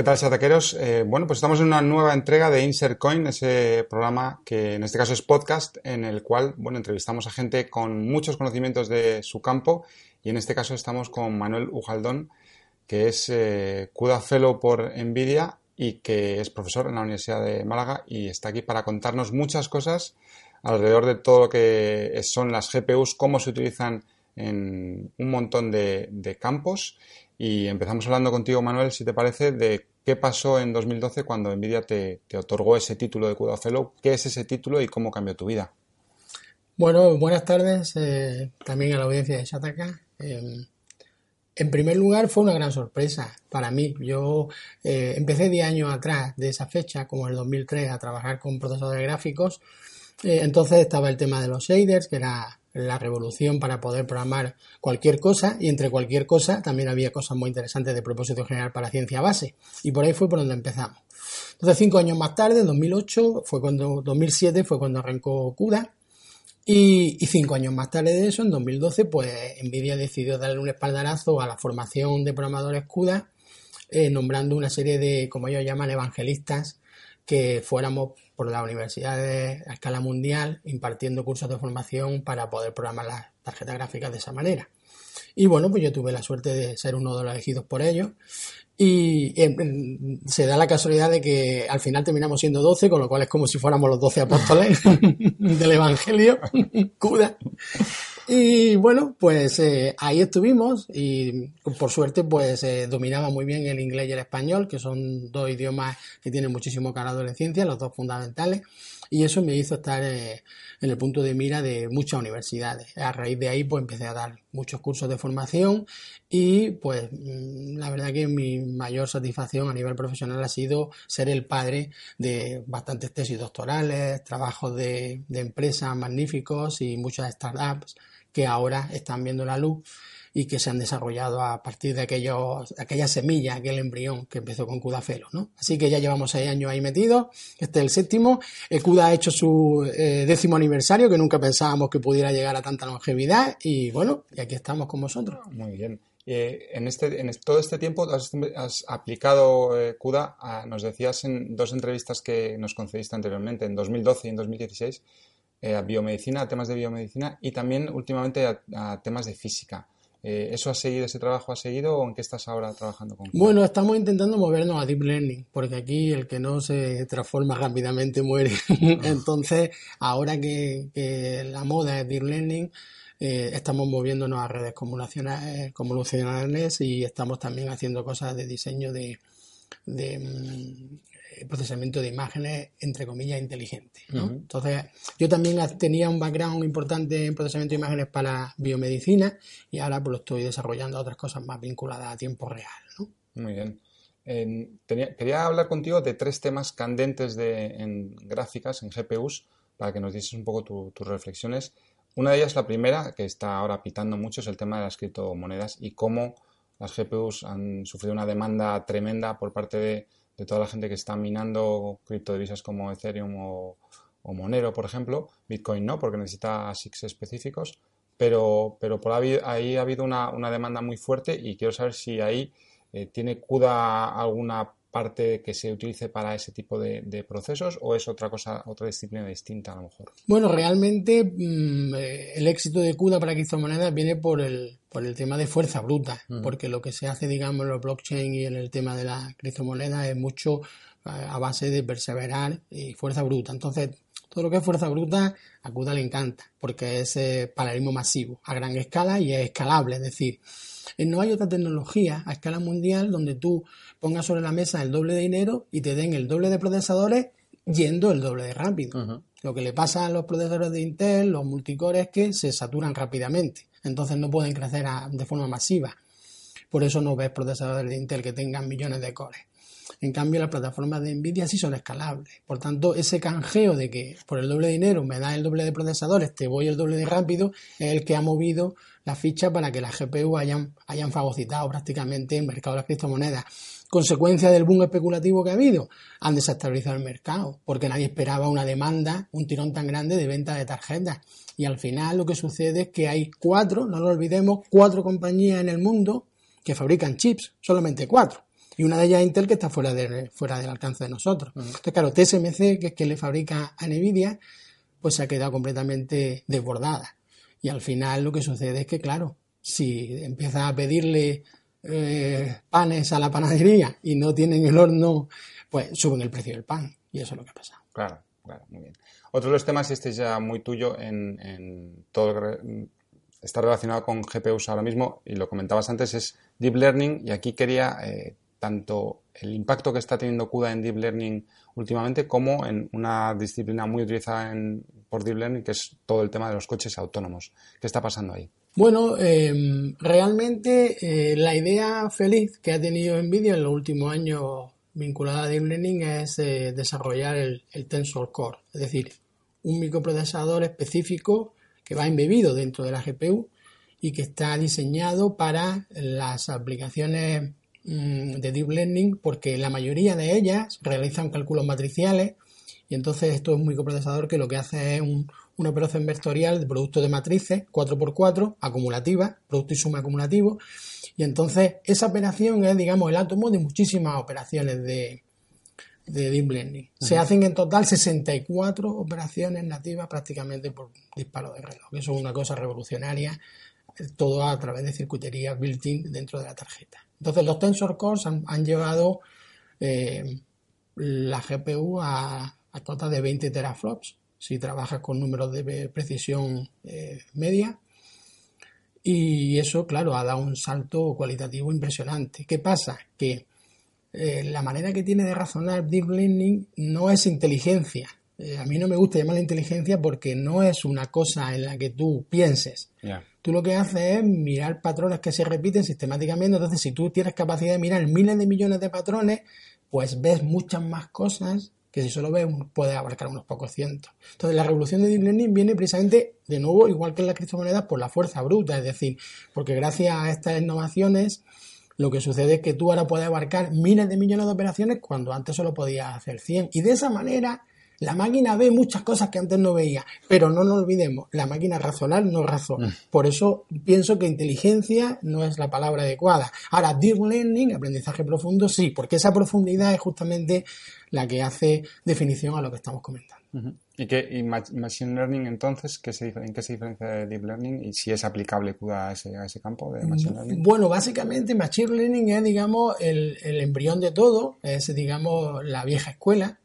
¿Qué tal, chataqueros? Eh, bueno, pues estamos en una nueva entrega de Insert Coin, ese programa que en este caso es podcast, en el cual, bueno, entrevistamos a gente con muchos conocimientos de su campo y en este caso estamos con Manuel Ujaldón, que es eh, CUDA Fellow por NVIDIA y que es profesor en la Universidad de Málaga y está aquí para contarnos muchas cosas alrededor de todo lo que son las GPUs, cómo se utilizan en un montón de campos y empezamos hablando contigo, Manuel, si te parece, de qué pasó en 2012 cuando Nvidia te, otorgó ese título de CUDA Fellow, qué es ese título y cómo cambió tu vida. Bueno, buenas tardes eh, también a la audiencia de Shataka. Em, en primer lugar, fue una gran sorpresa para mí. Yo eh, empecé 10 años atrás de esa fecha, como el 2003, a trabajar con procesadores gráficos. Eh, entonces estaba el tema de los shaders, que era la revolución para poder programar cualquier cosa y entre cualquier cosa también había cosas muy interesantes de propósito general para ciencia base y por ahí fue por donde empezamos. Entonces cinco años más tarde, en 2008, fue cuando, 2007 fue cuando arrancó CUDA y, cinco años más tarde de eso, en 2012, pues Nvidia decidió darle un espaldarazo a la formación de programadores CUDA eh, nombrando una serie de, como ellos llaman, evangelistas que fuéramos por la universidades a escala mundial impartiendo cursos de formación para poder programar las tarjetas gráficas de esa manera. Y bueno, pues yo tuve la suerte de ser uno de los elegidos por ellos. Y se da la casualidad de que al final terminamos siendo 12, con lo cual es como si fuéramos los 12 apóstoles del Evangelio, CUDA. Y bueno, pues eh, ahí estuvimos y por suerte pues eh, dominaba muy bien el inglés y el español, que son dos idiomas que tienen muchísimo carácter en ciencia, los dos fundamentales, y eso me hizo estar eh, en el punto de mira de muchas universidades. A raíz de ahí pues empecé a dar muchos cursos de formación y pues mm, la verdad que mi mayor satisfacción a nivel profesional ha sido ser el padre de bastantes tesis doctorales, trabajos de, de empresas magníficos y muchas startups que ahora están viendo la luz y que se han desarrollado a partir de aquellos, aquella semilla, aquel embrión que empezó con CUDA-FELO. ¿no? Así que ya llevamos seis años ahí metidos, este es el séptimo. El CUDA ha hecho su eh, décimo aniversario, que nunca pensábamos que pudiera llegar a tanta longevidad, y bueno, y aquí estamos con vosotros. Muy bien. Eh, en, este, en todo este tiempo has, aplicado eh, CUDA, nos decías en dos entrevistas que nos concediste anteriormente, en 2012 y en 2016, eh, a biomedicina, a temas de biomedicina y también últimamente a, temas de física. Eh, ¿Eso ha seguido, ese trabajo ha seguido o en qué estás ahora trabajando con? Bueno, estamos intentando movernos a Deep Learning, porque aquí el que no se transforma rápidamente muere. Entonces, ahora que, la moda es Deep Learning, eh, estamos moviéndonos a redes convolucionales y estamos también haciendo cosas de diseño de, de mm, procesamiento de imágenes, entre comillas, inteligente. Entonces, yo también tenía un background importante en procesamiento de imágenes para biomedicina y ahora pues lo estoy desarrollando a otras cosas más vinculadas a tiempo real. Muy bien. quería hablar contigo de tres temas candentes de, en gráficas, en GPUs, para que nos dieses un poco tus reflexiones. Una de ellas, la primera, que está ahora pitando mucho, es el tema de las criptomonedas y cómo las GPUs han sufrido una demanda tremenda por parte de de toda la gente que está minando criptodivisas como Ethereum o, Monero, por ejemplo. Bitcoin no, porque necesita ASICs específicos. Pero, pero por ahí, ha habido una, demanda muy fuerte y quiero saber si ahí eh, tiene CUDA alguna parte que se utilice para ese tipo de, procesos o es otra cosa, otra disciplina distinta a lo mejor? Bueno, realmente mm, eh, el éxito de CUDA para criptomonedas viene por el, por el tema de fuerza bruta, mm. porque lo que se hace, digamos, en los blockchain y en el tema de la criptomonedas es mucho a base de perseverar y fuerza bruta. Entonces, todo lo que es fuerza bruta a CUDA le encanta, porque es eh, paralelismo masivo, a gran escala y es escalable, es decir, no hay otra tecnología a escala mundial donde tú pongas sobre la mesa el doble de dinero y te den el doble de procesadores yendo el doble de rápido. Lo que le pasa a los procesadores de Intel, los multicores, es que se saturan rápidamente. Entonces no pueden crecer de forma masiva. Por eso no ves procesadores de Intel que tengan millones de cores. En cambio, las plataformas de Nvidia sí son escalables. Por tanto, ese canjeo de que por el doble de dinero me da el doble de procesadores, te voy el doble de rápido, es el que ha movido la ficha para que las GPU hayan, hayan fagocitado prácticamente el mercado de las criptomonedas. Consecuencia del boom especulativo que ha habido, han desestabilizado el mercado, porque nadie esperaba una demanda, un tirón tan grande de venta de tarjetas. Y al final lo que sucede es que hay cuatro, no lo olvidemos, cuatro compañías en el mundo que fabrican chips, solamente cuatro y una de ellas Intel que está fuera, de, fuera del alcance de nosotros. Entonces, claro, TSMC, que es quien le fabrica a Nvidia, pues se ha quedado completamente desbordada. Y al final lo que sucede es que, claro, si empieza a pedirle eh, panes a la panadería y no tienen el horno, pues suben el precio del pan. Y eso es lo que ha pasado. Claro, claro, muy bien. Otro de los temas, este es ya muy tuyo en, en todo está relacionado con GPUs ahora mismo y lo comentabas antes, es Deep Learning y aquí quería eh, tanto el impacto que está teniendo CUDA en Deep Learning últimamente como en una disciplina muy utilizada en, por Deep Learning que es todo el tema de los coches autónomos. ¿Qué está pasando ahí? Bueno, em, realmente eh, la idea feliz que ha tenido NVIDIA en los últimos años vinculada a Deep Learning es eh, desarrollar el, Tensor Core, es decir, un microprocesador específico que va embebido dentro de la GPU y que está diseñado para las aplicaciones de Deep Learning porque la mayoría de ellas realizan cálculos matriciales y entonces esto es un microprocesador que lo que hace es un, una operación vectorial de producto de matrices 4x4 acumulativa, producto y suma acumulativo. Y entonces esa operación es, digamos, el átomo de muchísimas operaciones de, Deep Learning. Se hacen en total 64 operaciones nativas prácticamente por disparo de reloj. Eso es una cosa revolucionaria, todo a través de circuitería built-in dentro de la tarjeta. Entonces los Tensor Cores han, llevado eh, la GPU a, a de 20 teraflops si trabajas con números de precisión eh, media. Y eso, claro, ha dado un salto cualitativo impresionante. ¿Qué pasa? Que eh, la manera que tiene de razonar Deep Learning no es inteligencia. A mí no me gusta llamarla inteligencia porque no es una cosa en la que tú pienses. Tú lo que haces es mirar patrones que se repiten sistemáticamente. Entonces, si tú tienes capacidad de mirar miles de millones de patrones, pues ves muchas más cosas que si solo ves puede abarcar unos pocos cientos. Entonces la revolución de Deep Learning viene precisamente, de nuevo, igual que en las criptomonedas, por la fuerza bruta, es decir, porque gracias a estas innovaciones lo que sucede es que tú ahora puedes abarcar miles de millones de operaciones cuando antes solo podías hacer 100. Y de esa manera la máquina ve muchas cosas que antes no veía, pero no nos olvidemos, la máquina razonar no razona. Mm. Por eso pienso que inteligencia no es la palabra adecuada. Ahora, deep learning, aprendizaje profundo, sí, porque esa profundidad es justamente la que hace definición a lo que estamos comentando. ¿Y, qué, Machine Learning entonces, ¿qué se, en qué se diferencia de Deep Learning y si es aplicable a ese, a ese campo de Machine Learning? Bueno, básicamente Machine Learning es, digamos, el, el embrión de todo, es, digamos, la vieja escuela,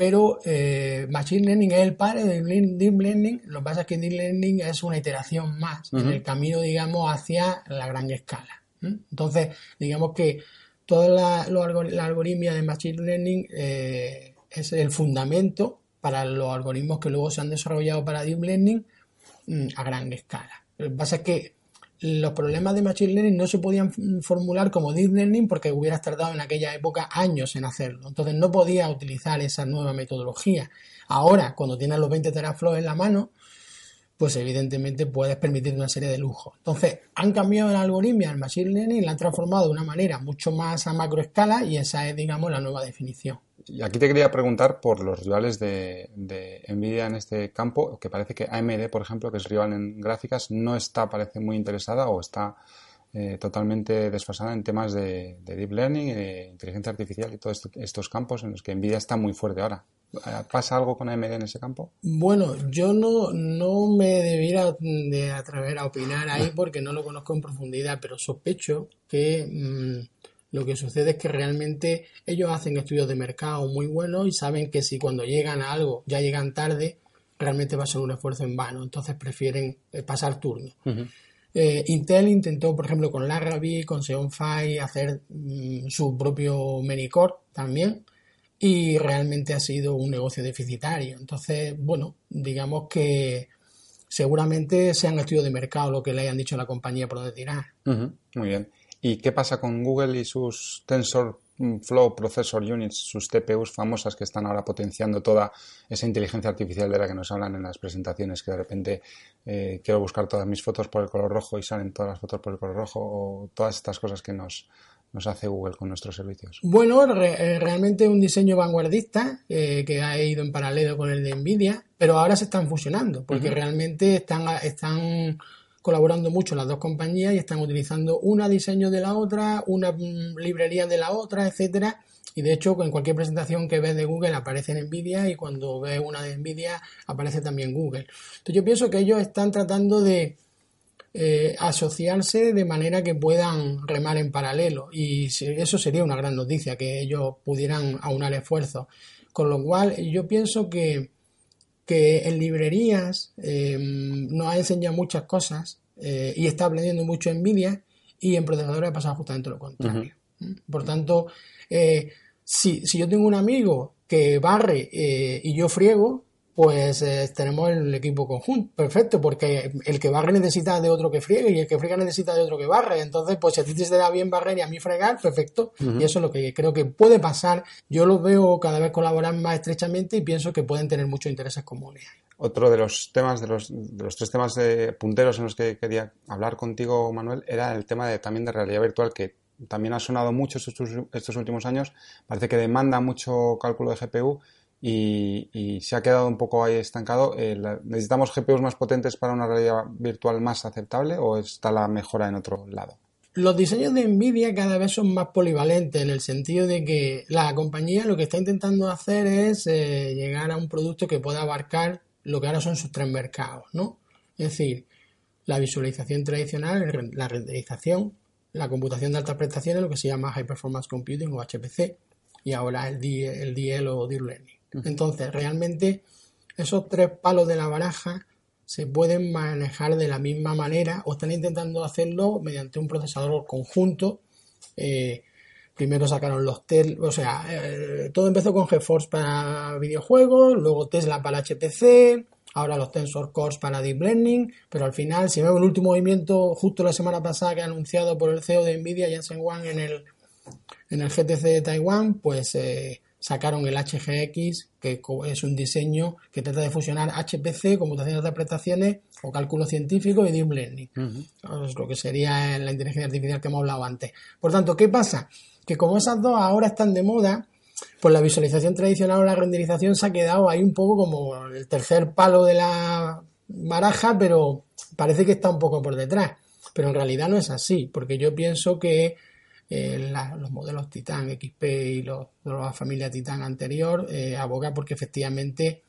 pero eh, Machine Learning es el padre de Deep Learning, lo que pasa es que Deep Learning es una iteración más en el camino, digamos, hacia la gran escala. Entonces, digamos que toda la, la algoritmia de Machine Learning eh, es el fundamento para los algoritmos que luego se han desarrollado para Deep Learning mm, a gran escala. Lo que pasa es que los problemas de Machine Learning no se podían formular como Deep Learning porque hubieras tardado en aquella época años en hacerlo. Entonces no podía utilizar esa nueva metodología. Ahora, cuando tienes los 20 teraflops en la mano, pues evidentemente puedes permitir una serie de lujos. Entonces, han cambiado el algoritmo al Machine Learning la han transformado de una manera mucho más a macroescala y esa es, digamos, la nueva definición. Y aquí te quería preguntar por los rivales de, Nvidia en este campo, que parece que AMD, por ejemplo, que es rival en gráficas, no está, parece muy interesada o está eh, totalmente desfasada en temas de, deep learning, de inteligencia artificial y todos estos campos en los que Nvidia está muy fuerte ahora. ¿Pasa algo con AMD en ese campo? Bueno, yo no, no me debiera de atrever a opinar ahí porque no lo conozco en profundidad, pero sospecho que... Mm, lo que sucede es que realmente ellos hacen estudios de mercado muy buenos y saben que si cuando llegan a algo ya llegan tarde, realmente va a ser un esfuerzo en vano. Entonces prefieren eh, pasar turno. Eh, Intel intentó, por ejemplo, con Laravel, con Xeon Phi, hacer mm, su propio Minicore también y realmente ha sido un negocio deficitario. Entonces, bueno, digamos que seguramente sean estudios de mercado lo que le hayan dicho a la compañía por donde tirar. Muy bien. ¿Y qué pasa con Google y sus Tensor Flow Processor Units, sus TPUs famosas que están ahora potenciando toda esa inteligencia artificial de la que nos hablan en las presentaciones, que de repente eh, quiero buscar todas mis fotos por el color rojo y salen todas las fotos por el color rojo, o todas estas cosas que nos, nos hace Google con nuestros servicios? Bueno, eh, realmente un diseño vanguardista eh, que ha ido en paralelo con el de Nvidia, pero ahora se están fusionando, porque realmente están, están colaborando mucho las dos compañías y están utilizando una diseño de la otra, una mm, librería de la otra, etcétera. Y de hecho, en cualquier presentación que ves de Google aparece en Nvidia y cuando ves una de Nvidia aparece también Google. Entonces yo pienso que ellos están tratando de eh, asociarse de manera que puedan remar en paralelo y eso sería una gran noticia, que ellos pudieran aunar esfuerzos. Con lo cual yo pienso que que en librerías eh, nos ha enseñado muchas cosas eh, y está aprendiendo mucho en Nvidia y en procesadores ha pasado justamente lo contrario. Por tanto, eh, si, si, yo tengo un amigo que barre y yo friego, pues eh, tenemos el equipo conjunto. Perfecto, porque el que barre necesita de otro que friegue y el que friega necesita de otro que barre. Entonces, pues si a ti te da bien barrer y a mí fregar, perfecto. Y eso es lo que creo que puede pasar. Yo los veo cada vez colaborar más estrechamente y pienso que pueden tener muchos intereses comunes. Otro de los temas, de los, de los tres temas de punteros en los que quería hablar contigo, Manuel, era el tema de, también de realidad virtual, que también ha sonado mucho estos, estos últimos años. Parece que demanda mucho cálculo de GPU y, se ha quedado un poco ahí estancado. Eh, ¿Necesitamos GPUs más potentes para una realidad virtual más aceptable o está la mejora en otro lado? Los diseños de Nvidia cada vez son más polivalentes en el sentido de que la compañía lo que está intentando hacer es eh, llegar a un producto que pueda abarcar lo que ahora son sus tres mercados, ¿no? Es decir, la visualización tradicional, la renderización, la computación de altas prestaciones, lo que se llama High Performance Computing o HPC, y ahora el, el DL o Deep Learning. Entonces, realmente esos tres palos de la baraja se pueden manejar de la misma manera o están intentando hacerlo mediante un procesador conjunto. Eh, primero sacaron los Tesla, o sea, eh, todo empezó con GeForce para videojuegos, luego Tesla para HPC, ahora los Tensor Cores para Deep Learning, pero al final, si vemos el último movimiento justo la semana pasada que ha anunciado por el CEO de Nvidia, Jensen Huang, en el, en el GTC de Taiwán, pues eh, sacaron el HGX, que es un diseño que trata de fusionar HPC, computación de altas prestaciones o cálculo científico y deep learning. Es lo que sería la inteligencia artificial que hemos hablado antes. Por tanto, ¿qué pasa? Que como esas dos ahora están de moda, pues la visualización tradicional o la renderización se ha quedado ahí un poco como el tercer palo de la baraja, pero parece que está un poco por detrás. Pero en realidad no es así, porque yo pienso que los modelos Titan XP y los de la familia Titan anterior eh, aboga porque efectivamente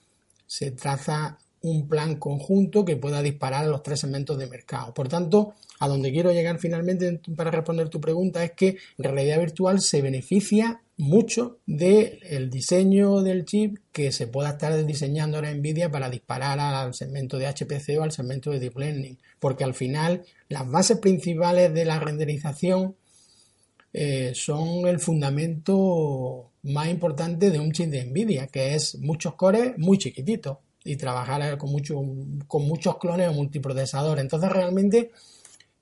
se traza un plan conjunto que pueda disparar a los tres segmentos de mercado. Por tanto, a donde quiero llegar finalmente para responder tu pregunta es que en realidad virtual se beneficia mucho del diseño del chip que se pueda estar diseñando ahora Nvidia para disparar al segmento de HPC o al segmento de Deep Learning, porque al final las bases principales de la renderización eh, son el fundamento más importante de un chip de Nvidia, que es muchos cores muy chiquititos y trabajar con, mucho, con muchos clones o multiprocesadores. Entonces realmente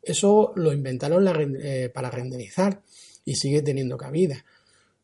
eso lo inventaron eh, para renderizar y sigue teniendo cabida.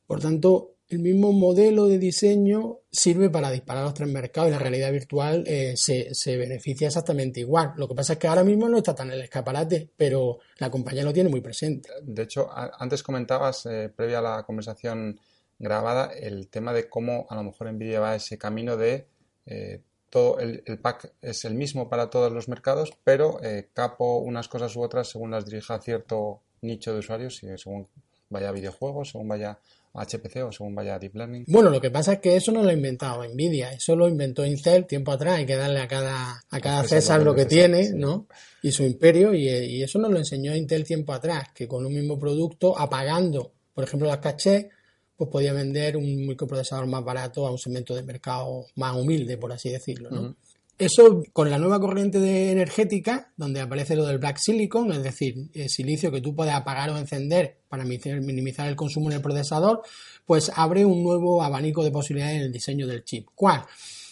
Por tanto, el mismo modelo de diseño sirve para disparar los tres mercados y la realidad virtual eh, se, beneficia exactamente igual. Lo que pasa es que ahora mismo no está tan en el escaparate, pero la compañía lo tiene muy presente. De hecho, antes comentabas, eh, previa a la conversación grabada, el tema de cómo a lo mejor Nvidia va ese camino de eh, todo el, pack es el mismo para todos los mercados, pero capo unas cosas u otras según las dirija cierto nicho de usuarios, según vaya videojuegos, según vaya HPC o según vaya Deep Learning? Bueno, lo que pasa es que eso no lo ha inventado Nvidia, eso lo inventó Intel tiempo atrás, hay que darle a cada, a cada César lo que, tiene, ¿no? Y su imperio, y, eso nos lo enseñó Intel tiempo atrás, que con un mismo producto, apagando, por ejemplo, las cachés, pues podía vender un microprocesador más barato a un segmento de mercado más humilde, por así decirlo, ¿no? Eso con la nueva corriente de energética, donde aparece lo del black silicon, es decir, el silicio que tú puedes apagar o encender para minimizar el consumo en el procesador, pues abre un nuevo abanico de posibilidades en el diseño del chip. ¿Cuál?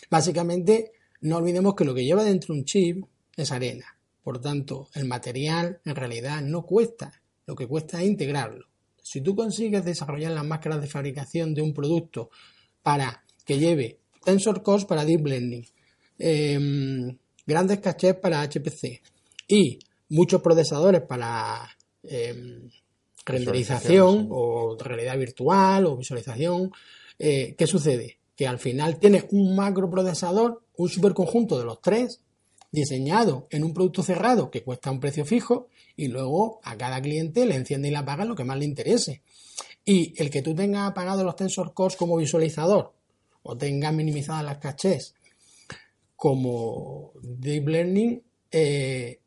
Básicamente, no olvidemos que lo que lleva dentro un chip es arena. Por tanto, el material en realidad no cuesta, lo que cuesta es integrarlo. Si tú consigues desarrollar las máscaras de fabricación de un producto para que lleve Tensor Cores para Deep Learning, Em, grandes cachés para HPC y muchos procesadores para em, renderización o realidad virtual o visualización. Eh, ¿Qué sucede? Que al final tienes un macroprocesador, un superconjunto de los tres, diseñado en un producto cerrado que cuesta un precio fijo y luego a cada cliente le enciende y le apaga lo que más le interese. Y el que tú tengas apagado los tensor cores como visualizador o tengas minimizadas las cachés como deep learning, eh,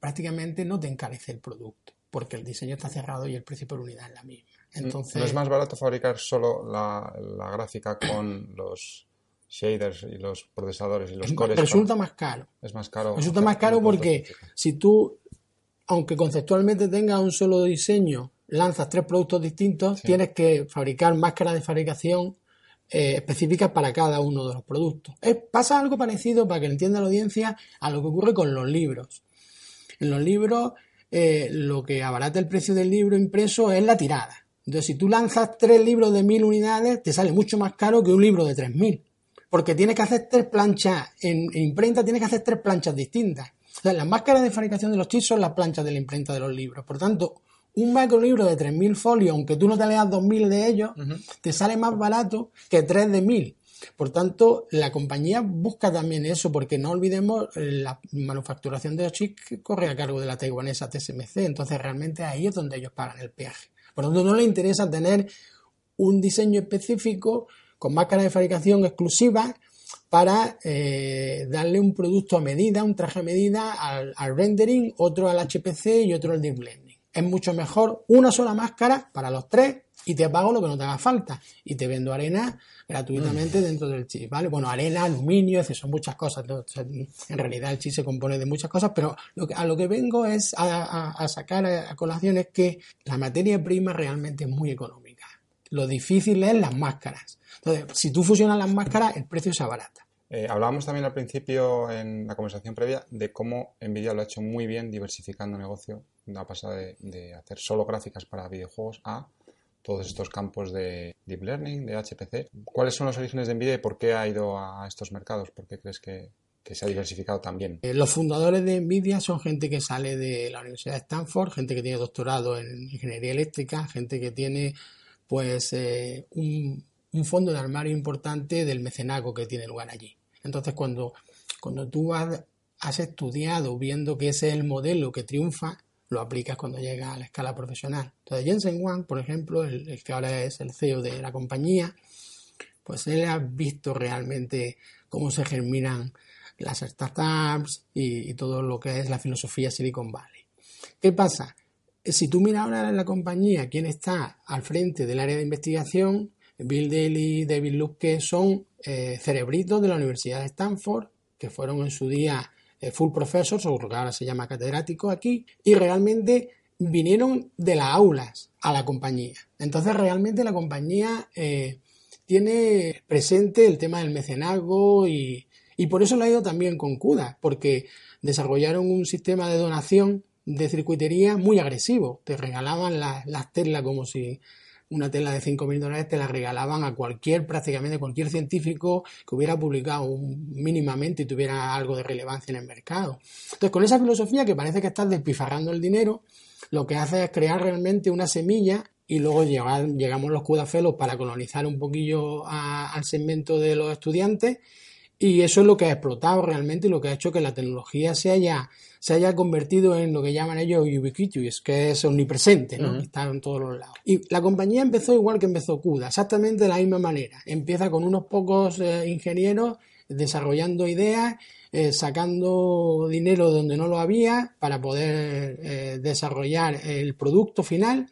prácticamente no te encarece el producto, porque el diseño está cerrado y el precio por unidad es la misma. Entonces, ¿No es más barato fabricar solo la, gráfica con los shaders y los procesadores y los cores? Resulta más caro. Es más caro. Resulta más caro porque si tú, aunque conceptualmente tengas un solo diseño, lanzas tres productos distintos, tienes que fabricar máscaras de fabricación eh, específicas para cada uno de los productos. pasa algo parecido, para que entienda la audiencia, a lo que ocurre con los libros. En los libros, eh, lo que abarata el precio del libro impreso es la tirada. Entonces, si tú lanzas tres libros de mil unidades, te sale mucho más caro que un libro de tres mil. Porque tienes que hacer tres planchas, en, imprenta tienes que hacer tres planchas distintas. O sea, las máscaras de fabricación de los chips son las planchas de la imprenta de los libros. Por tanto, un macrolibro de 3.000 folios, aunque tú no te leas 2.000 de ellos, te sale más barato que 3 de 1.000. Por tanto, la compañía busca también eso, porque no olvidemos, la manufacturación de los chips corre a cargo de la taiwanesa TSMC, entonces realmente ahí es donde ellos pagan el peaje. Por tanto, no les interesa tener un diseño específico con máscara de fabricación exclusiva para eh, darle un producto a medida, un traje a medida al, al rendering, otro al HPC y otro al deep blend es mucho mejor una sola máscara para los tres y te pago lo que no te haga falta y te vendo arena gratuitamente mm. dentro del chip, ¿vale? Bueno, arena, aluminio, eso son muchas cosas. En realidad el chip se compone de muchas cosas, pero a lo que vengo es a, sacar a, colación es que la materia prima realmente es muy económica. Lo difícil es las máscaras. Entonces, si tú fusionas las máscaras, el precio se abarata. Eh, hablábamos también al principio en la conversación previa de cómo Nvidia lo ha hecho muy bien diversificando negocio. Ha pasado de, hacer solo gráficas para videojuegos a todos estos campos de Deep Learning, de HPC. ¿Cuáles son los orígenes de Nvidia y por qué ha ido a estos mercados? ¿Por qué crees que, se ha diversificado también? Eh, los fundadores de Nvidia son gente que sale de la Universidad de Stanford, gente que tiene doctorado en ingeniería eléctrica, gente que tiene pues eh, un, un fondo de armario importante del mecenazgo que tiene lugar allí. Entonces, cuando, cuando tú has, estudiado viendo que ese es el modelo que triunfa, lo aplicas cuando llegas a la escala profesional. Entonces, Jensen Wang, por ejemplo, el, que ahora es el CEO de la compañía, pues él ha visto realmente cómo se germinan las startups y, y, todo lo que es la filosofía Silicon Valley. ¿Qué pasa? Si tú miras ahora en la compañía quién está al frente del área de investigación, Bill Daly, David Luke son eh, cerebritos de la Universidad de Stanford, que fueron en su día full professors, o lo que ahora se llama catedrático aquí, y realmente vinieron de las aulas a la compañía. Entonces realmente la compañía eh, tiene presente el tema del mecenazgo y, por eso lo ha ido también con CUDA, porque desarrollaron un sistema de donación de circuitería muy agresivo. Te regalaban las telas como si una tela de 5.000 dólares te la regalaban a cualquier, prácticamente cualquier científico que hubiera publicado mínimamente y tuviera algo de relevancia en el mercado. Entonces, con esa filosofía que parece que estás despifarrando el dinero, lo que hace es crear realmente una semilla y luego llegamos los cudafelos para colonizar un poquillo al segmento de los estudiantes y eso es lo que ha explotado realmente y lo que ha hecho que la tecnología se haya, se haya convertido en lo que llaman ellos ubiquitous, que es omnipresente, ¿no? Está en todos los lados. Y la compañía empezó igual que empezó CUDA, exactamente de la misma manera. Empieza con unos pocos eh, ingenieros desarrollando ideas, eh, sacando dinero donde no lo había para poder eh, desarrollar el producto final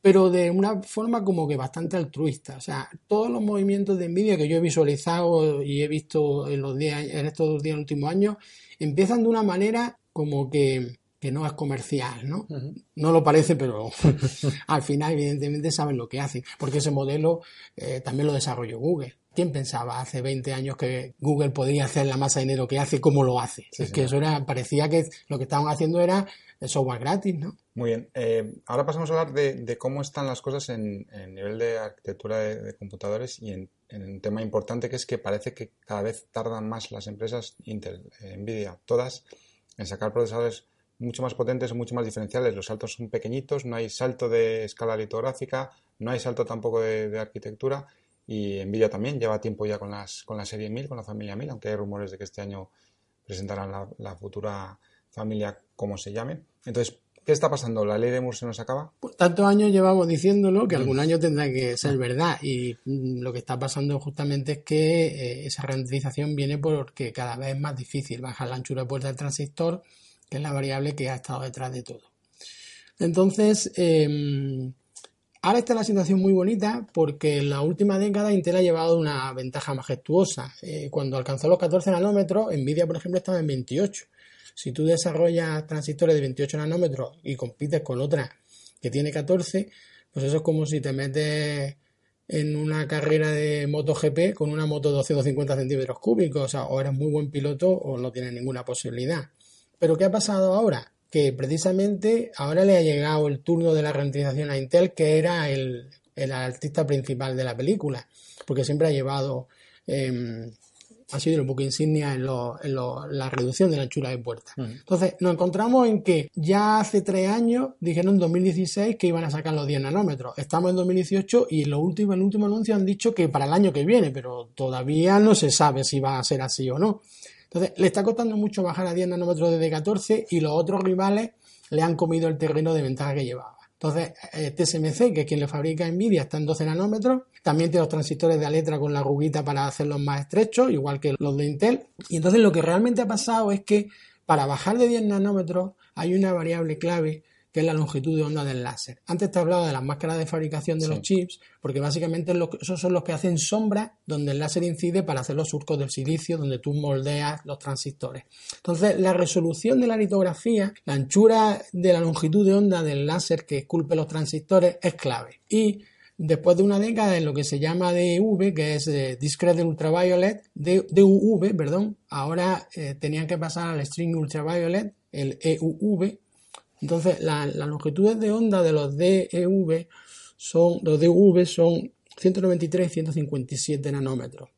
pero de una forma como que bastante altruista. O sea, todos los movimientos de envidia que yo he visualizado y he visto en, los días, en estos dos días últimos años, empiezan de una manera como que, no es comercial, ¿no? No lo parece, pero al final evidentemente saben lo que hacen, porque ese modelo eh, también lo desarrolló Google. ¿Quién pensaba hace 20 años que Google podía hacer la masa de dinero que hace como lo hace? es que eso era, parecía que lo que estaban haciendo era el software gratis, ¿no? Muy bien. Eh, ahora pasamos a hablar de, cómo están las cosas en, nivel de arquitectura de, computadores y en, un tema importante que es que parece que cada vez tardan más las empresas, Intel, eh, Nvidia, todas, en sacar procesadores mucho más potentes, mucho más diferenciales. Los saltos son pequeñitos, no hay salto de escala litográfica, no hay salto tampoco de, arquitectura y Nvidia también lleva tiempo ya con, las, con la serie 1000, con la familia 1000, aunque hay rumores de que este año presentarán la, futura familia como se llame. Entonces, ¿Qué está pasando? ¿La ley de Moore se nos acaba? Pues tantos años llevamos diciéndolo que algún mm. año tendrá que ser verdad. Y mm, lo que está pasando justamente es que eh, esa ralentización viene porque cada vez es más difícil bajar la anchura de puerta del transistor, que es la variable que ha estado detrás de todo. Entonces, em, ahora está la situación muy bonita porque en la última década Intel ha llevado una ventaja majestuosa. Eh, cuando alcanzó los 14 nanómetros, Nvidia, por ejemplo, estaba en 28 si tú desarrollas transistores de 28 nanómetros y compites con otra que tiene 14, pues eso es como si te metes en una carrera de MotoGP con una moto de 250 centímetros cúbicos. O sea, o eres muy buen piloto o no tienes ninguna posibilidad. Pero ¿qué ha pasado ahora? Que precisamente ahora le ha llegado el turno de la ralentización a Intel, que era el, artista principal de la película, porque siempre ha llevado em, ha sido un poco insignia en, la reducción de la anchura de puerta. Mm. Entonces, nos encontramos en que ya hace tres años dijeron en 2016 que iban a sacar los 10 nanómetros. Estamos en 2018 y en, lo último, en el último anuncio han dicho que para el año que viene, pero todavía no se sabe si va a ser así o no. Entonces, le está costando mucho bajar a 10 nanómetros desde 14 y los otros rivales le han comido el terreno de ventaja que llevaba. Entonces, eh, TSMC, que es quien le fabrica Nvidia, está en 12 nanómetros. También tiene los transistores de Aletra con la ruguita para hacerlos más estrechos, igual que los de Intel. Y entonces lo que realmente ha pasado es que para bajar de 10 nanómetros hay una variable clave que es la longitud de onda del láser. Antes te he hablado de las máscaras de fabricación de los chips, porque básicamente esos son los que hacen sombra donde el láser incide para hacer los surcos del silicio, donde tú moldeas los transistores. Entonces, la resolución de la litografía, la anchura de la longitud de onda del láser que esculpe los transistores es clave. Y después de una década en lo que se llama DUV, que es eh, Discrete Ultraviolet, DUV, perdón, ahora eh, tenían que pasar al String Ultraviolet, el EUV, entonces, las longitudes de onda de los DEV son, los DUV son 193 y 157 nanómetros.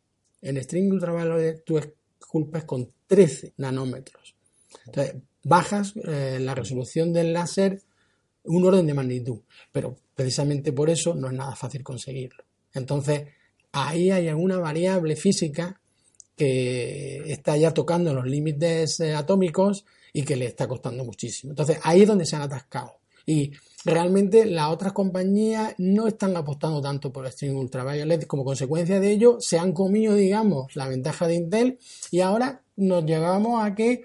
En string ultraviolet tú esculpes con 13 nanómetros. Entonces, bajas eh, la resolución del láser un orden de magnitud, pero precisamente por eso no es nada fácil conseguirlo. Entonces, ahí hay alguna variable física que está ya tocando los límites eh, atómicos y que le está costando muchísimo. Entonces ahí es donde se han atascado. Y realmente las otras compañías no están apostando tanto por el stream ultraviolet. Como consecuencia de ello, se han comido, digamos, la ventaja de Intel y ahora nos llegamos a que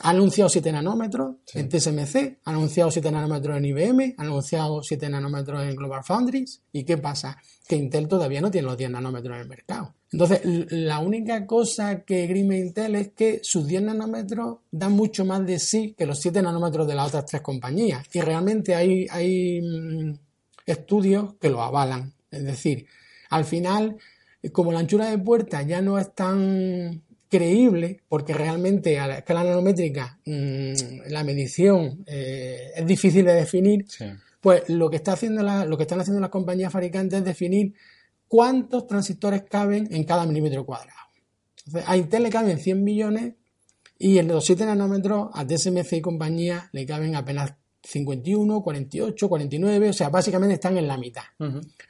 ha anunciado 7 nanómetros en TSMC, ha anunciado 7 nanómetros en IBM, ha anunciado 7 nanómetros en Global Foundries. ¿Y qué pasa? Que Intel todavía no tiene los 10 nanómetros en el mercado. Entonces, la única cosa que grime Intel es que sus 10 nanómetros dan mucho más de sí que los 7 nanómetros de las otras tres compañías. Y realmente hay, hay mm, estudios que lo avalan. Es decir, al final, como la anchura de puerta ya no es tan creíble, porque realmente a la escala nanométrica mm, la medición eh, es difícil de definir, pues lo que, está haciendo lo que están haciendo las compañías fabricantes es definir cuántos transistores caben en cada milímetro cuadrado. Entonces, a Intel le caben 100 millones y en los 7 nanómetros a TSMC y compañía le caben apenas 51, 48, 49, o sea, básicamente están en la mitad.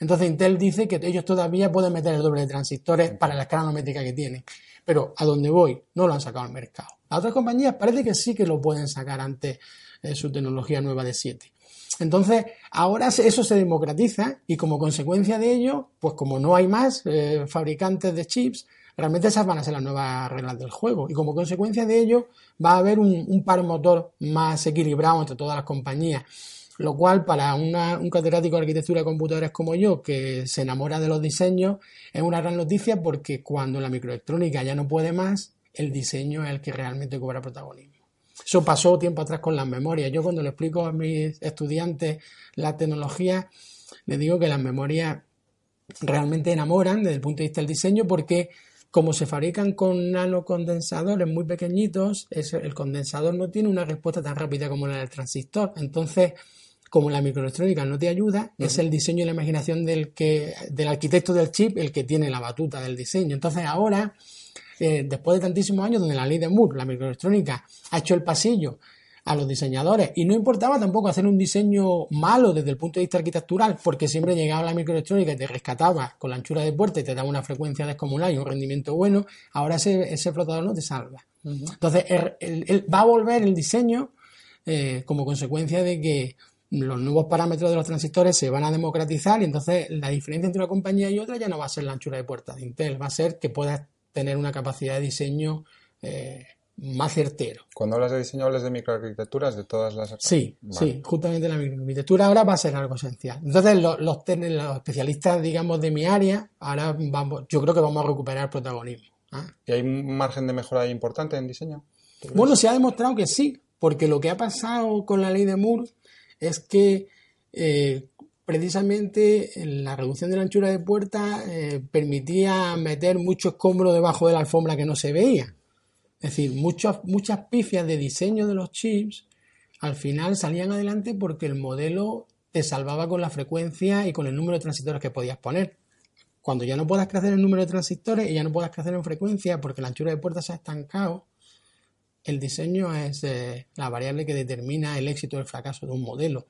Entonces Intel dice que ellos todavía pueden meter el doble de transistores para la escala nanométrica que tienen pero a donde voy no lo han sacado al mercado. A otras compañías parece que sí que lo pueden sacar ante eh, su tecnología nueva de 7. Entonces, ahora eso se democratiza y como consecuencia de ello, pues como no hay más eh, fabricantes de chips, realmente esas van a ser las nuevas reglas del juego. Y como consecuencia de ello, va a haber un, un par motor más equilibrado entre todas las compañías lo cual para un catedrático de arquitectura de computadores como yo, que se enamora de los diseños, es una gran noticia porque cuando la microelectrónica ya no puede más, el diseño es el que realmente cobra protagonismo. Eso pasó tiempo atrás con las memorias. Yo cuando le explico a mis estudiantes la tecnología, les digo que las memorias realmente enamoran desde el punto de vista del diseño porque como se fabrican con nanocondensadores muy pequeñitos, el condensador no tiene una respuesta tan rápida como la del transistor. Entonces, como la microelectrónica no te ayuda, es el diseño y la imaginación del, que, del arquitecto del chip el que tiene la batuta del diseño. Entonces ahora, eh, después de tantísimos años donde la ley de Moore, la microelectrónica, ha hecho el pasillo a los diseñadores. Y no importaba tampoco hacer un diseño malo desde el punto de vista arquitectural, porque siempre llegaba la microelectrónica y te rescataba con la anchura de puerta y te daba una frecuencia descomunal y un rendimiento bueno. Ahora ese, ese flotador no te salva. Entonces, va a volver el diseño eh, como consecuencia de que los nuevos parámetros de los transistores se van a democratizar y entonces la diferencia entre una compañía y otra ya no va a ser la anchura de puerta de Intel, va a ser que puedas tener una capacidad de diseño eh, más certero. Cuando hablas de diseño, hablas de microarquitecturas, de todas las... Sí, sí, justamente la microarquitectura ahora va a ser algo esencial. Entonces, los, los, especialistas, digamos, de mi área, ahora vamos, yo creo que vamos a recuperar protagonismo. ¿ah? ¿Y hay un margen de mejora importante en diseño? Bueno, se ha demostrado que sí, porque lo que ha pasado con la ley de Moore es que eh, precisamente la reducción de la anchura de puerta eh, permitía meter mucho escombro debajo de la alfombra que no se veía. Es decir, muchas, muchas pifias de diseño de los chips al final salían adelante porque el modelo te salvaba con la frecuencia y con el número de transistores que podías poner. Cuando ya no puedas crecer el número de transistores y ya no puedas crecer en frecuencia porque la anchura de puerta se ha estancado, el diseño es eh, la variable que determina el éxito o el fracaso de un modelo.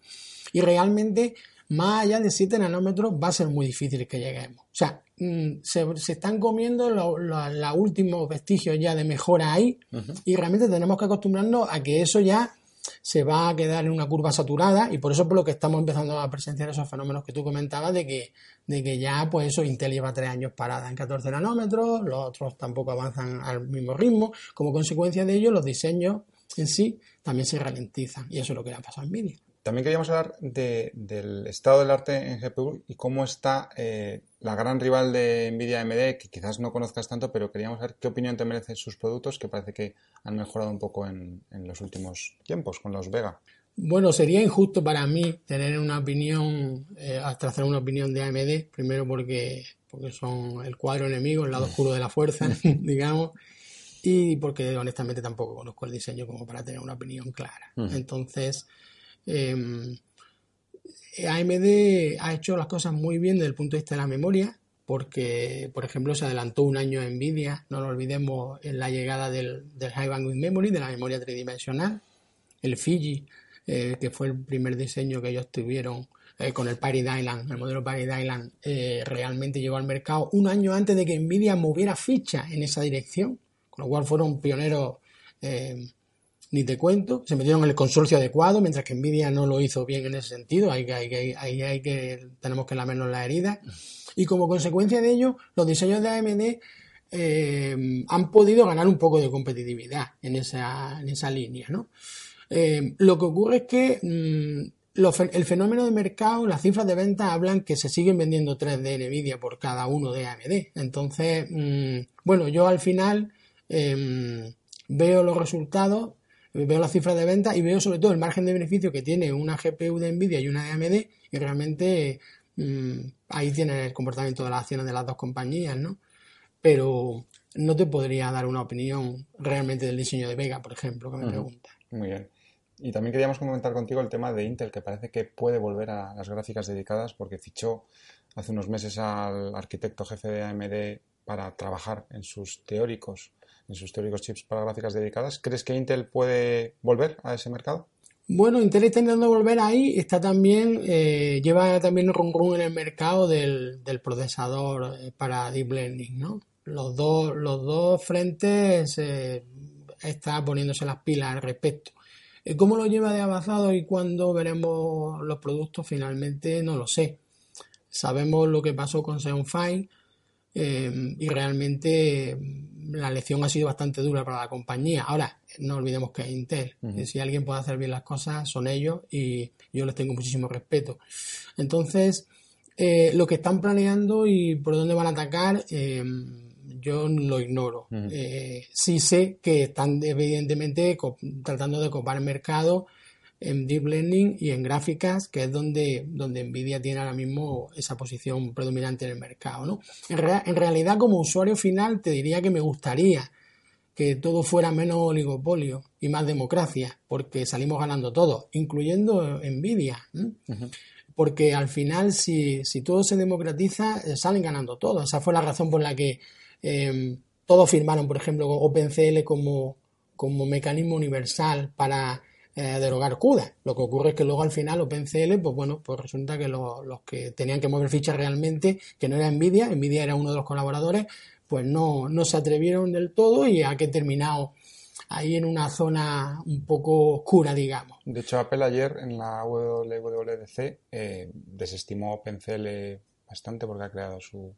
Y realmente, más allá de 7 nanómetros, va a ser muy difícil que lleguemos. O sea, Mm, se, están comiendo los últimos vestigios ya de mejora ahí y realmente tenemos que acostumbrarnos a que eso ya se va a quedar en una curva saturada y por eso por lo que estamos empezando a presenciar esos fenómenos que tú comentabas de que, de que ya pues eso Intel lleva tres años parada en 14 nanómetros, los otros tampoco avanzan al mismo ritmo, como consecuencia de ello los diseños en sí también se ralentizan y eso es lo que le ha pasado a Nvidia. También queríamos hablar del estado del arte en GPU y cómo está eh, la gran rival de Nvidia AMD, que quizás no conozcas tanto, pero queríamos ver qué opinión te merecen sus productos, que parece que han mejorado un poco en, los últimos tiempos con los Vega. Bueno, sería injusto para mí tener una opinión, eh, hasta hacer una opinión de AMD, primero porque, porque son el cuadro enemigo, el lado mm. oscuro de la fuerza, digamos, y porque honestamente tampoco conozco el diseño como para tener una opinión clara. Mm. Entonces, Em, AMD ha hecho las cosas muy bien desde el punto de vista de la memoria, porque, por ejemplo, se adelantó un año a Nvidia, no lo olvidemos, en la llegada del, High Bandwidth Memory, de la memoria tridimensional, el Fiji, eh, que fue el primer diseño que ellos tuvieron eh, con el Party Island, el modelo Party Island, eh, realmente llegó al mercado un año antes de que Nvidia moviera ficha en esa dirección, con lo cual fueron pioneros ni te cuento, se metieron en el consorcio adecuado, mientras que Nvidia no lo hizo bien en ese sentido, hay, hay, hay que, tenemos que lamernos la herida. Y como consecuencia de ello, los diseños de AMD eh, han podido ganar un poco de competitividad en esa, en esa línea, ¿no? Eh, lo que ocurre es que mm, el fenómeno de mercado, las cifras de venta hablan que se siguen vendiendo 3 de Nvidia por cada uno de AMD. Entonces, mm, bueno, yo al final em, veo los resultados veo las cifras de venta y veo sobre todo el margen de beneficio que tiene una GPU de Nvidia y una de AMD y realmente mm, ahí tiene el comportamiento de las acciones de las dos compañías, ¿no? Pero no te podría dar una opinión realmente del diseño de Vega, por ejemplo, que me pregunta. Muy bien. Y también queríamos comentar contigo el tema de Intel, que parece que puede volver a las gráficas dedicadas porque fichó hace unos meses al arquitecto jefe de AMD para trabajar en sus teóricos en sus teóricos chips para gráficas dedicadas. ¿Crees que Intel puede volver a ese mercado? Bueno, Intel está intentando volver ahí, está también, eh, lleva también un en el mercado del, procesador eh, para Deep Learning, ¿no? Los dos, los dos frentes eh, está poniéndose las pilas al respecto. ¿Cómo lo lleva de avanzado y cuándo veremos los productos? Finalmente no lo sé. Sabemos lo que pasó con Xeon Phi y realmente la lección ha sido bastante dura para la compañía. Ahora, no olvidemos que es Intel. Si alguien puede hacer bien las cosas, son ellos y yo les tengo muchísimo respeto. Entonces, eh, lo que están planeando y por dónde van a atacar, eh, yo lo ignoro. Eh, sí sé que están evidentemente tratando de copar el mercado en Deep Learning y en gráficas, que es donde, donde Nvidia tiene ahora mismo esa posición predominante en el mercado. ¿no? En, en realidad, como usuario final, te diría que me gustaría que todo fuera menos oligopolio y más democracia, porque salimos ganando todo, incluyendo Nvidia. Porque al final, si, si, todo se democratiza, eh, salen ganando todo. Esa fue la razón por la que eh, todos firmaron, por ejemplo, OpenCL como, como mecanismo universal para eh, derogar CUDA. Lo que ocurre es que luego al final OpenCL, pues bueno, pues resulta que los, que tenían que mover fichas realmente, que no era Nvidia, Nvidia era uno de los colaboradores, pues no, no se atrevieron del todo y ha que terminado ahí en una zona un poco oscura, digamos. De hecho, Apple ayer en la WWDC eh, desestimó OpenCL bastante porque ha creado su,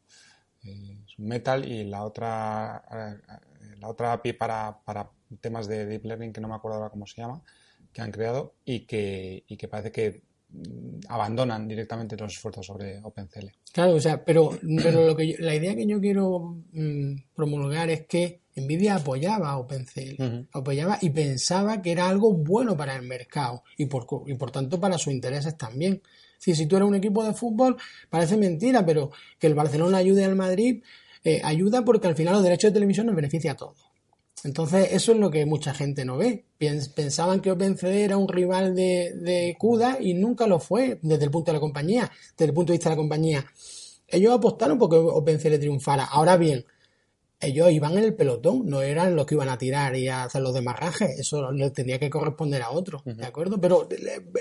eh, Metal y la otra, eh, la otra API para, para temas de Deep Learning que no me acuerdo ahora cómo se llama, que han creado y que, y que parece que mm, abandonan directamente los esfuerzos sobre OpenCL. Claro, o sea, pero, pero lo que la idea que yo quiero mm, promulgar es que Nvidia apoyaba a OpenCL, apoyaba y pensaba que era algo bueno para el mercado y por, y por tanto para sus intereses también. Si, si tú eres un equipo de fútbol, parece mentira, pero que el Barcelona ayude al Madrid eh, ayuda porque al final los derechos de televisión nos beneficia a todos. Entonces, eso es lo que mucha gente no ve. Pensaban que OpenCD era un rival de, de CUDA y nunca lo fue desde el punto de la compañía, desde el punto de vista de la compañía. Ellos apostaron porque OpenCD triunfara. Ahora bien, ellos iban en el pelotón, no eran los que iban a tirar y a hacer los demarrajes, eso le tenía que corresponder a otros, ¿de acuerdo? Pero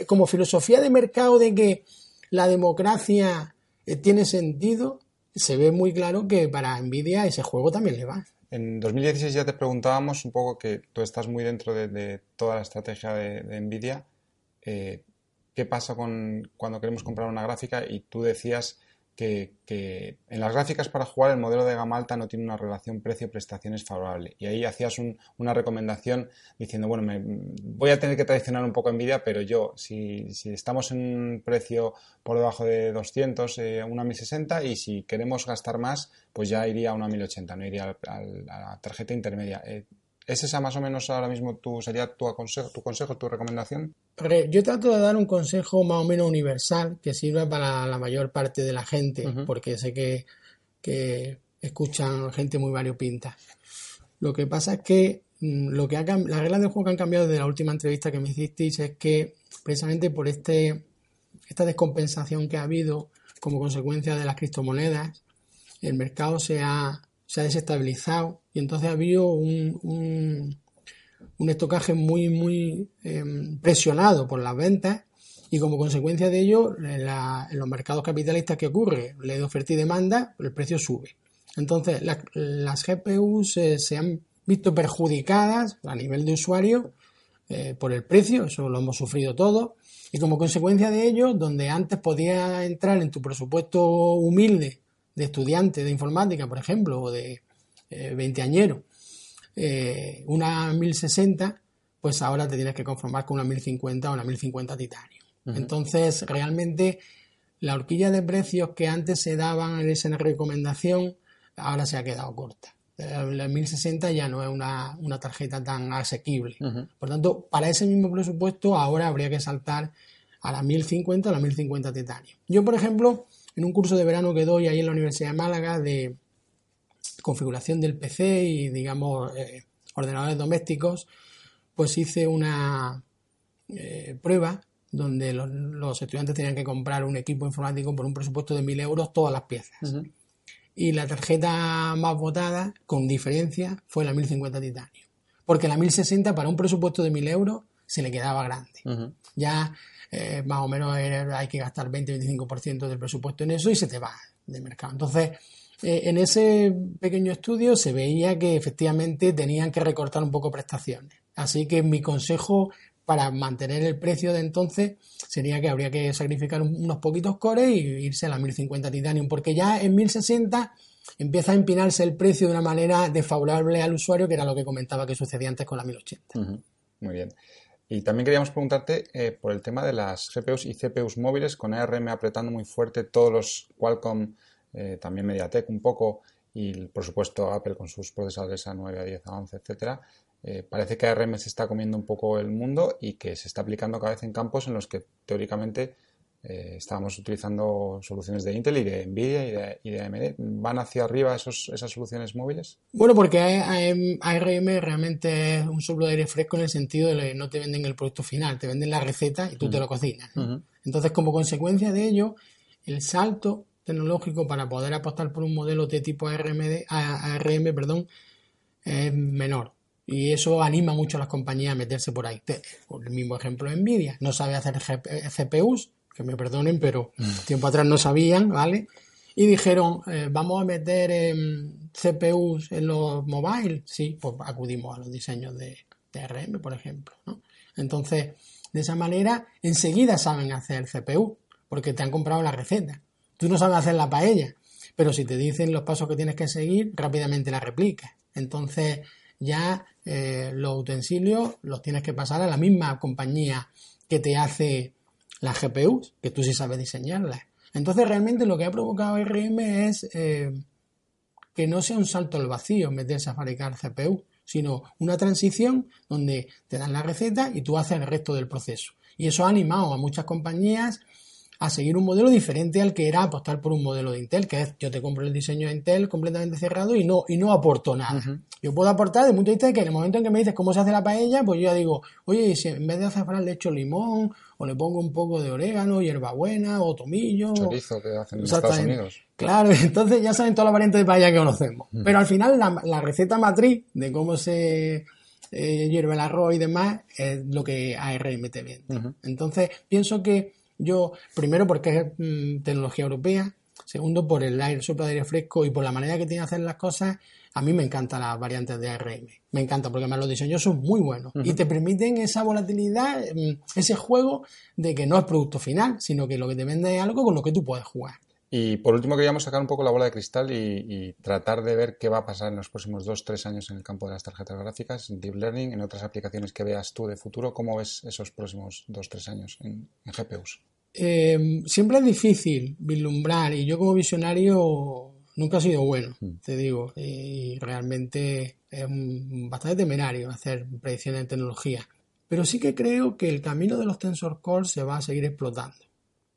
como filosofía de mercado de que la democracia eh, tiene sentido, se ve muy claro que para Nvidia ese juego también le va. En 2016 ya te preguntábamos un poco que tú estás muy dentro de, toda la estrategia de, Nvidia. Eh, ¿Qué pasa con cuando queremos comprar una gráfica? Y tú decías que, en las gráficas para jugar el modelo de gama alta no tiene una relación precio-prestaciones favorable. Y ahí hacías una recomendación diciendo, bueno, me, voy a tener que traicionar un poco Nvidia, pero yo, si, estamos en un precio por debajo de 200, eh, una 1060, y si queremos gastar más, pues ya iría a una 1080, no iría a, la tarjeta intermedia. Eh, ¿Es esa más o menos ahora mismo tu, sería tu consejo, tu consejo, tu recomendación? Yo trato de dar un consejo más o menos universal que sirva para la mayor parte de la gente, porque sé que, que, escuchan gente muy variopinta. Lo que pasa es que mm, lo que ha, las reglas del juego que han cambiado desde la última entrevista que me hicisteis es que precisamente por este, esta descompensación que ha habido como consecuencia de las criptomonedas, el mercado se ha, se ha desestabilizado entonces ha habido un, un, estocaje muy, muy em, presionado por las ventas y como consecuencia de ello, en, los mercados capitalistas que ocurre, ley de oferta y demanda, el precio sube. Entonces, las GPUs se han visto perjudicadas a nivel de usuario eh, por el precio, eso lo hemos sufrido todos, y como consecuencia de ello, donde antes podía entrar en tu presupuesto humilde de estudiante de informática, por ejemplo, o de veinteañero, eh, una 1060, pues ahora te tienes que conformar con una 1050 o una 1050 titanio. Entonces, realmente, la horquilla de precios que antes se daban en esa recomendación, ahora se ha quedado corta. La 1060 ya no es una, tarjeta tan asequible. Por tanto, para ese mismo presupuesto, ahora habría que saltar a la 1050 o la 1050 titanio. Yo, por ejemplo, en un curso de verano que doy ahí en la Universidad de Málaga de configuración del PC y, digamos, eh, ordenadores domésticos, pues hice una eh, prueba donde los, estudiantes tenían que comprar un equipo informático por un presupuesto de 1.000 euros todas las piezas. Y la tarjeta más votada, con diferencia, fue la 1050 titanio. Porque la 1060 para un presupuesto de 1.000 euros se le quedaba grande. Ya eh, más o menos hay que gastar 20-25% del presupuesto en eso y se te va de mercado. Entonces, eh, en ese pequeño estudio se veía que efectivamente tenían que recortar un poco prestaciones. Así que mi consejo para mantener el precio de entonces sería que habría que sacrificar unos poquitos cores y irse a la 1050 Titanium, porque ya en 1060 empieza a empinarse el precio de una manera desfavorable al usuario, que era lo que comentaba que sucedía antes con la 1080. Muy bien. Y también queríamos preguntarte eh, por el tema de las GPUs y CPUs móviles, con ARM apretando muy fuerte todos los Qualcomm, eh, también MediaTek un poco, y por supuesto Apple con sus procesadores A9, A10, A11, etcétera. Eh, parece que ARM se está comiendo un poco el mundo y que se está aplicando cada vez en campos en los que teóricamente eh, estábamos utilizando soluciones de Intel y de Nvidia y de, AMD. ¿Van hacia arriba esos, esas soluciones móviles? Bueno, porque ARM realmente es un soplo de aire fresco en el sentido de que no te venden el producto final, te venden la receta y tú te lo cocinas. Entonces, como consecuencia de ello, el salto tecnológico para poder apostar por un modelo de tipo ARM, ARM perdón, es menor. Y eso anima mucho a las compañías a meterse por ahí. Por el mismo ejemplo de Nvidia. No sabe hacer CPUs, que me perdonen, pero mm. tiempo atrás no sabían, ¿vale? Y dijeron, eh, vamos a meter CPUs en los mobile. Sí, pues acudimos a los diseños de, de RM, por ejemplo. ¿no? Entonces, de esa manera, enseguida saben hacer CPU, porque te han comprado la receta. Tú no sabes hacer la paella, pero si te dicen los pasos que tienes que seguir, rápidamente la replicas. Entonces, ya eh, los utensilios los tienes que pasar a la misma compañía que te hace las GPUs, que tú sí sabes diseñarlas. Entonces, realmente lo que ha provocado RM es eh, que no sea un salto al vacío meterse a fabricar CPU, sino una transición donde te dan la receta y tú haces el resto del proceso. Y eso ha animado a muchas compañías a seguir un modelo diferente al que era apostar por un modelo de Intel, que es yo te compro el diseño de Intel completamente cerrado y no, y no aporto nada. Yo puedo aportar desde el punto de vista de que en el momento en que me dices cómo se hace la paella, pues yo ya digo, oye, si en vez de azafrán le echo limón, o le pongo un poco de orégano, hierbabuena, o tomillo. Chorizo que hacen en Estados Unidos. Claro, entonces ya saben todas las variantes de paella que conocemos. Pero al final la, receta matriz de cómo se eh, hierve el arroz y demás es lo que ARM te vende. Entonces pienso que yo, primero porque es mm, tecnología europea, segundo por el aire, soplo de aire fresco y por la manera que tiene de hacer las cosas, a mí me encantan las variantes de ARM. Me encanta porque además los diseños son muy buenos y te permiten esa volatilidad, mm, ese juego de que no es producto final, sino que lo que te vende es algo con lo que tú puedes jugar. Y por último queríamos sacar un poco la bola de cristal y, tratar de ver qué va a pasar en los próximos dos, tres años en el campo de las tarjetas gráficas, en Deep Learning, en otras aplicaciones que veas tú de futuro. ¿Cómo ves esos próximos dos, tres años en GPUs? Eh, siempre es difícil vislumbrar y yo como visionario nunca he sido bueno, mm. te digo, y realmente es bastante temerario hacer predicciones de tecnología. Pero sí que creo que el camino de los Tensor Core se va a seguir explotando.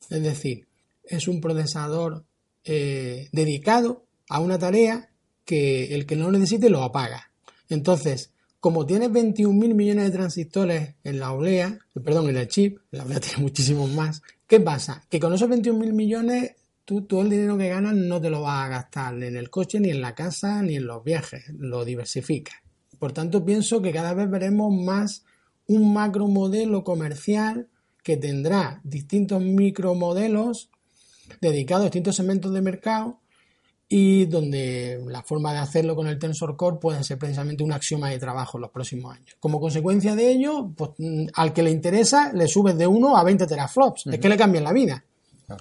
Es decir, es un procesador eh, dedicado a una tarea que el que no lo necesite lo apaga. Entonces, como tienes 21.000 millones de transistores en la olea, perdón, en el chip, la olea tiene muchísimos más, ¿qué pasa? Que con esos 21.000 millones tú todo el dinero que ganas no te lo vas a gastar ni en el coche, ni en la casa, ni en los viajes, lo diversificas. Por tanto, pienso que cada vez veremos más un macro modelo comercial que tendrá distintos micromodelos dedicados a distintos segmentos de mercado y donde la forma de hacerlo con el Tensor Core puede ser precisamente un axioma de trabajo en los próximos años. Como consecuencia de ello, pues, mm, al que le interesa le subes de 1 a 20 teraflops, es que le cambian la vida.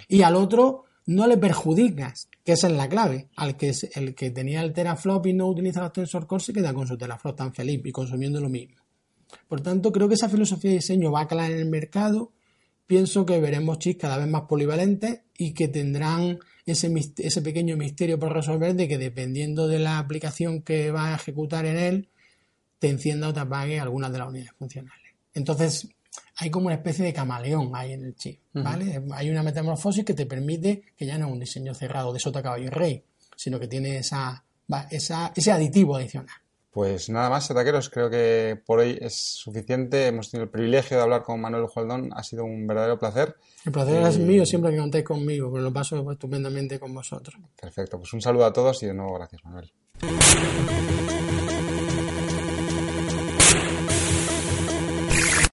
Y al otro no le perjudicas, que esa es la clave. Al que el que tenía el teraflop y no utiliza los Tensor Core se queda con su teraflop tan feliz y consumiendo lo mismo. Por tanto, creo que esa filosofía de diseño va a calar en el mercado. Pienso que veremos chips cada vez más polivalentes y que tendrán ese, ese pequeño misterio por resolver de que dependiendo de la aplicación que va a ejecutar en él, te encienda o te apague algunas de las unidades funcionales. Entonces, hay como una especie de camaleón ahí en el chip, ¿vale? Hay una metamorfosis que te permite que ya no es un diseño cerrado de sota, caballo y rey, sino que tiene esa, esa, ese aditivo adicional. Pues nada más, ataqueros, creo que por hoy es suficiente. Hemos tenido el privilegio de hablar con Manuel Jualdón, ha sido un verdadero placer. El placer es mío siempre que contéis conmigo, pero lo paso estupendamente con vosotros. Perfecto, pues un saludo a todos y de nuevo gracias, Manuel.